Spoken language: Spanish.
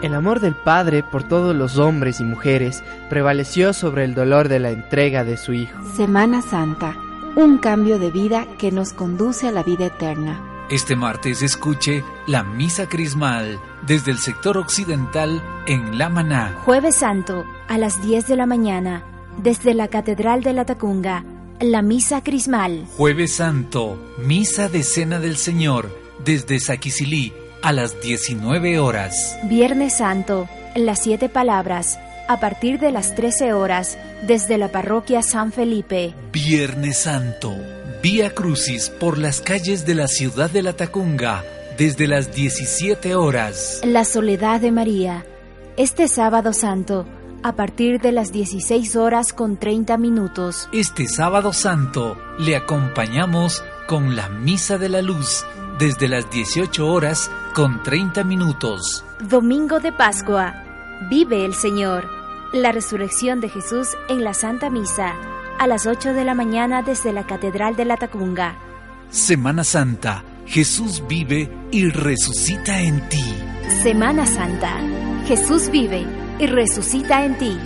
El amor del Padre por todos los hombres y mujeres prevaleció sobre el dolor de la entrega de su Hijo. Semana Santa, un cambio de vida que nos conduce a la vida eterna. Este martes escuche la Misa Crismal desde el sector occidental en La Maná. Jueves Santo, a las 10 de la mañana, desde la Catedral de la Tacunga, la Misa Crismal. Jueves Santo, Misa de Cena del Señor, desde Saquisilí, a las 19 horas. Viernes Santo, las siete palabras, a partir de las 13 horas, desde la parroquia San Felipe. Viernes Santo, Vía Crucis por las calles de la ciudad de La Tacunga, desde las 17 horas. La Soledad de María, este sábado santo, a partir de las 16 horas con 30 minutos. Este sábado santo le acompañamos con la Misa de la Luz desde las 18 horas con 30 minutos. Domingo de Pascua. Vive el Señor. La resurrección de Jesús en la Santa Misa. A las 8 de la mañana desde la Catedral de la Tacunga. Semana Santa. Jesús vive y resucita en ti. Semana Santa. Jesús vive y resucita en ti.